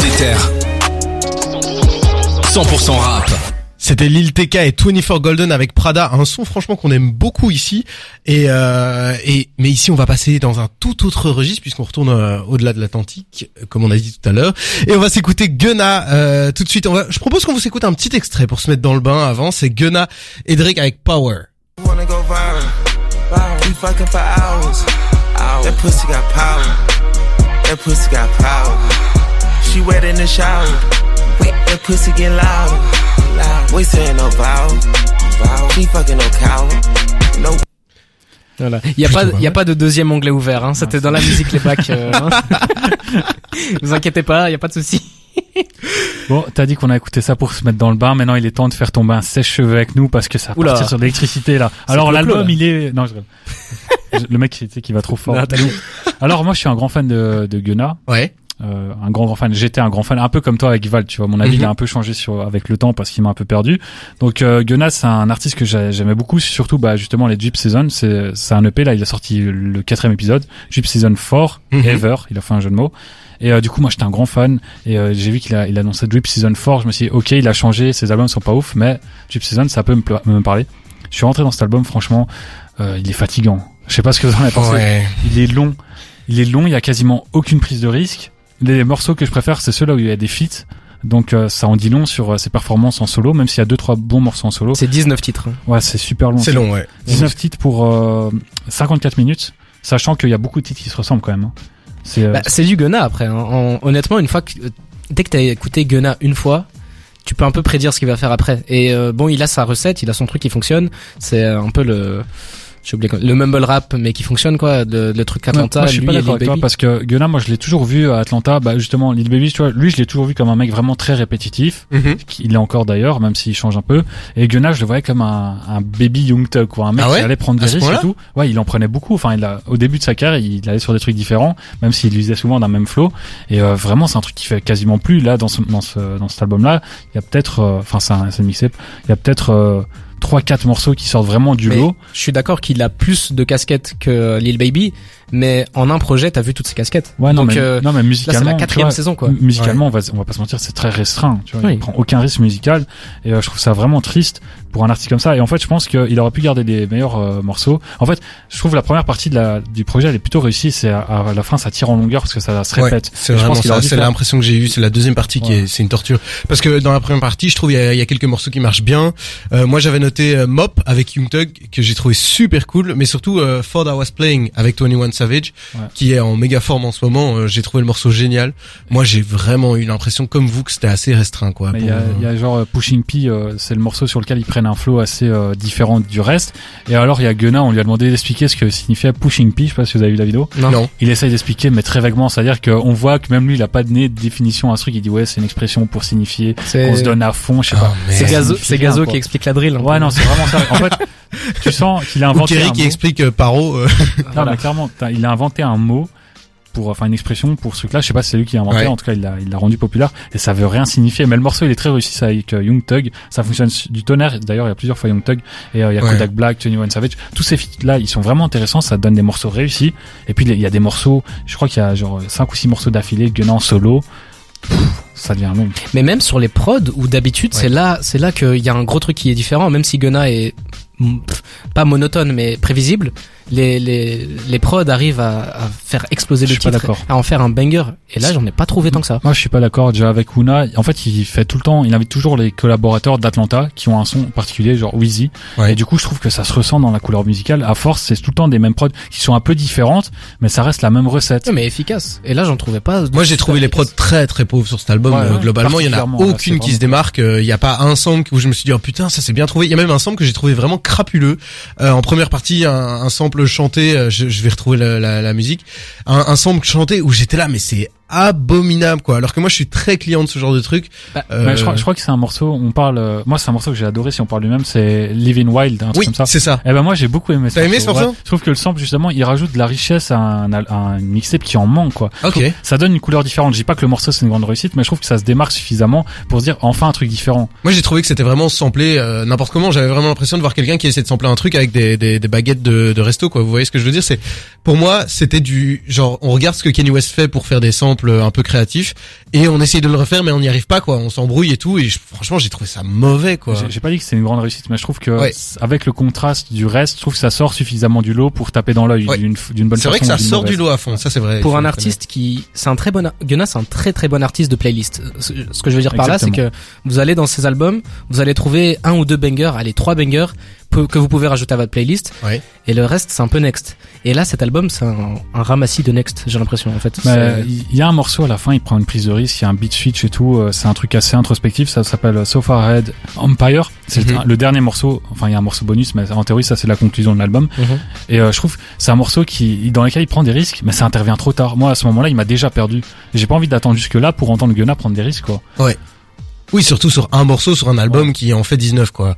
Déter. 100% rap. C'était Lil TK et 24 Golden avec Prada, un son franchement qu'on aime beaucoup ici. Et, euh, et mais ici on va passer dans un tout autre registre puisqu'on retourne euh, au-delà de l'Atlantique, comme on a dit tout à l'heure. Et on va s'écouter Gunna euh, tout de suite. On va, je propose qu'on vous écoute un petit extrait pour se mettre dans le bain avant. C'est Gunna et Drake avec. That pussy got. That pussy got power. She wet in the shower. That pussy get loud. loud. We saying no vowel. vowel. She fucking no cow. No. Voilà. Il y a pas, y a pas de deuxième onglet ouvert. Hein. C'était dans la musique les bacs. Euh, hein. Vous inquiétez pas, il y a pas de souci. Bon, t'as dit qu'on a écouté ça pour se mettre dans le bain. Maintenant, il est temps de faire tomber un sèche-cheveux avec nous parce que ça va Oula. partir sur l'électricité là. Alors l'album, il est. Non, je. Le mec, tu sais, qui va trop fort. Non, Alors moi, je suis un grand fan de, de Gunna. Ouais. Euh, un grand grand fan. J'étais un grand fan, un peu comme toi avec Val. Tu vois, mon avis, Mhm. il a un peu changé sur avec le temps parce qu'il m'a un peu perdu. Donc euh, c'est un artiste que j'a- j'aimais beaucoup, surtout bah justement les Jeep Season. C'est c'est un EP là, il a sorti le quatrième épisode, Jeep Season 4 Mhm. Ever. Il a fait un jeu de mots. Et euh, du coup, moi, j'étais un grand fan. Et euh, j'ai vu qu'il a, il a annoncé Drip Season 4. Je me suis dit, ok, il a changé. Ses albums sont pas ouf, mais Drip Season, ça peut me, me parler. Je suis rentré dans cet album, franchement, euh, il est fatigant. Je sais pas ce que vous en avez pensé. Ouais. Il est long. Il est long. Il y a quasiment aucune prise de risque. Les morceaux que je préfère, c'est ceux-là où il y a des feats. Donc euh, ça en dit long sur euh, ses performances en solo, même s'il y a deux trois bons morceaux en solo. C'est 19 titres. hein. Ouais, c'est super long. C'est long, ouais. 19 titres pour euh, 54 minutes, sachant qu'il y a beaucoup de titres qui se ressemblent quand même. hein. C'est euh, Bah, c'est du Gunna après. hein. En- honnêtement, une fois que dès que t'as écouté Gunna une fois, tu peux un peu prédire ce qu'il va faire après. Et euh, bon, il a sa recette, il a son truc qui fonctionne. C'est un peu le j'ai oublié quoi- le mumble rap mais qui fonctionne quoi, le, le truc Atlanta. moi, je suis lui pas d'accord avec toi parce que Gunna, moi je l'ai toujours vu à Atlanta, bah justement Lil Baby, tu vois, lui je l'ai toujours vu comme un mec vraiment très répétitif, Mhm. il l'est encore d'ailleurs, même s'il change un peu. Et Gunna, je le voyais comme un, un baby young thug, quoi, un mec Ah ouais qui allait prendre des risques et tout. Ouais, il en prenait beaucoup. Enfin, il a, au début de sa carrière, il allait sur des trucs différents, même s'il usait souvent d'un même flow. Et euh, vraiment, c'est un truc qui fait quasiment plus là dans ce, dans ce, dans cet album-là. Il y a peut-être, euh, enfin, c'est un, c'est une mixtape. Il y a peut-être euh, trois, quatre morceaux qui sortent vraiment du Mais lot. je suis d'accord qu'il a plus de casquettes que Lil Baby, mais en un projet, t'as vu toutes ces casquettes. Ouais, non, Donc mais, euh, non, mais là, la quatrième vois, saison quoi. Musicalement, on, va, on va pas se mentir, c'est très restreint. Tu vois, Oui. il prend aucun risque musical et euh, je trouve ça vraiment triste pour un artiste comme ça. Et en fait, je pense qu'il aurait pu garder des meilleurs euh, morceaux. En fait, je trouve la première partie de la, du projet, elle est plutôt réussie. C'est à, à la fin, ça tire en longueur parce que ça se Ouais, répète. c'est vraiment ça. C'est l'impression que j'ai eue. C'est la deuxième partie qui est, c'est une torture. Parce que dans la première partie, je trouve il y a, il y a quelques morceaux qui marchent bien. Euh, moi, j'avais noté euh, Mop avec Young Thug que j'ai trouvé super cool, mais surtout euh, Ford I Was Playing avec 21 Savage, Ouais. qui est en méga forme en ce moment. Euh, j'ai trouvé le morceau génial. Moi, j'ai vraiment eu l'impression, comme vous, que c'était assez restreint, quoi. Il y a, il y a genre euh, Pushing P, euh, c'est le morceau sur lequel ils prennent un flow assez euh, différent du reste. Et alors il y a Gunna, on lui a demandé d'expliquer ce que signifiait Pushing P. Je sais pas si vous avez vu la vidéo. Non. Non. Il essaye d'expliquer, mais très vaguement. C'est-à-dire qu'on voit que même lui, il a pas donné de définition à ce truc. Il dit ouais, c'est une expression pour signifier qu'on se donne à fond. Je sais Ah, pas. merde. c'est Ça Gazo, Gazo qui explique la drill. Ouais, non, c'est vraiment ça. En fait, tu sens qu'il a Ou inventé Kerry un qui mot. explique euh, Paro. euh, Non, Voilà. mais clairement, il a inventé un mot pour, enfin, une expression pour ce truc-là. Je sais pas si c'est lui qui l'a inventé. Ouais. En tout cas, il l'a, il l'a rendu populaire et ça veut rien signifier. Mais le morceau, il est très réussi. Ça avec euh, Young Thug, ça fonctionne du tonnerre. D'ailleurs, il y a plusieurs fois Young Thug et euh, il y a Ouais. Kodak Black, Tony One Savage. Tous ces feats-là, ils sont vraiment intéressants. Ça donne des morceaux réussis. Et puis il y a des morceaux. Je crois qu'il y a genre cinq ou six morceaux d'affilée. Gunna en solo. Pff, ça devient long. Mais même sur les prods où d'habitude c'est là c'est là qu'il y a un gros truc qui est différent même si Gunna est pas monotone mais prévisible les les les prods arrivent à, à faire exploser Je le titre à en faire un banger et là j'en ai pas trouvé tant que ça Moi, je suis pas d'accord déjà avec Una. En fait, il fait tout le temps, il invite toujours les collaborateurs d'Atlanta qui ont un son particulier, genre Wheezy. Ouais. Et du coup, je trouve que ça se ressent dans la couleur musicale. À force, c'est tout le temps des mêmes prods qui sont un peu différentes, mais ça reste la même recette. Ouais, mais efficace et là j'en trouvais pas Moi, j'ai trouvé les prods très très pauvres sur cet album. Ouais, Euh, globalement, il y en a là, aucune qui se démarque. Euh, Il y a pas un sample où je me suis dit oh putain ça c'est bien trouvé. Il y a même un sample que j'ai trouvé vraiment crapuleux. Euh, en première partie, un, un sample chanté. euh, je, vais retrouver la musique. Un, un sample chanté où j'étais là mais c'est abominable quoi. Alors que moi je suis très client de ce genre de truc. Bah, Euh, Ouais, je, crois, je crois que c'est un morceau, on parle, euh, moi c'est un morceau que j'ai adoré si on parle lui-même, c'est Living Wild, un truc oui, comme ça. c'est ça. Eh ben moi j'ai beaucoup aimé ça. T'as aimé ce morceau Je trouve que le sample justement il rajoute de la richesse à un, à un mixtape qui en manque quoi. Ok. Ça donne une couleur différente. Je dis pas que le morceau c'est une grande réussite, mais je trouve que ça se démarque suffisamment pour se dire enfin un truc différent. Moi j'ai trouvé que c'était vraiment samplé euh, n'importe comment. J'avais vraiment l'impression de voir quelqu'un qui essaie de sampler un truc avec des, des, des baguettes de, de resto quoi. Vous voyez ce que je veux dire? C'est pour moi c'était du genre on regarde ce que Kanye West fait pour faire des samples sample un peu créatif et on essaye de le refaire mais on n'y arrive pas quoi. On s'embrouille et tout et je- franchement j'ai trouvé ça mauvais quoi. J'ai- pas dit que c'est une grande réussite, mais je trouve que Ouais. avec le contraste du reste, je trouve que ça sort suffisamment du lot pour taper dans l'œil Ouais. d'une d'une bonne C'est vrai que façon ça sort du mauvaise. lot à fond, ça c'est vrai. pour un artiste qui c'est un très bon ar- Gunna c'est un très très bon artiste de playlist ce ce que je veux dire par là c'est que vous allez dans ses albums vous allez trouver un ou deux bangers allez trois bangers que vous pouvez rajouter à votre playlist Ouais. et le reste c'est un peu next et là cet album c'est un, un ramassis de next j'ai l'impression en fait il y a un morceau à la fin, il prend une prise de risque, il y a un beat switch et tout, euh, c'est un truc assez introspectif, ça s'appelle So Far Ahead Empire, c'est Mhm. le dernier morceau, enfin il y a un morceau bonus, mais en théorie ça c'est la conclusion de l'album, Mhm. et euh, je trouve que c'est un morceau qui dans lequel il prend des risques, mais ça intervient trop tard. Moi à ce moment-là il m'a déjà perdu, j'ai pas envie d'attendre jusque là pour entendre Gunna prendre des risques quoi. Oui, surtout sur un morceau sur un album qui en fait 19 quoi.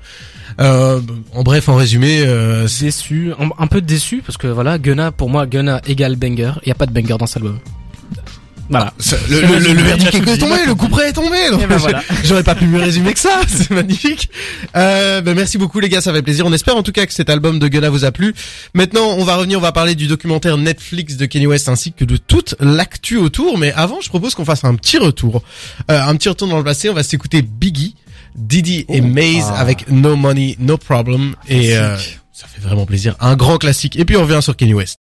Euh, en bref, en résumé, euh, déçu un, un peu déçu parce que voilà Gunna pour moi Gunna égale banger. Il y a pas de banger dans cet album voilà ça- le, le, le, le verdict est tombé, le coup près est tombé. donc ben voilà. J'aurais pas pu mieux résumer que ça, c'est magnifique. Euh, ben merci beaucoup les gars, ça fait plaisir. On espère en tout cas que cet album de Gunna vous a plu. Maintenant, on va revenir, on va parler du documentaire Netflix de Kanye West ainsi que de toute l'actu autour. Mais avant, je propose qu'on fasse un petit retour, euh, un petit retour dans le passé. On va s'écouter Biggie, Diddy et Oh. Maze Ah. avec No Money, No Problem. Et euh, ça fait vraiment plaisir, un grand classique. Et puis on revient sur Kanye West.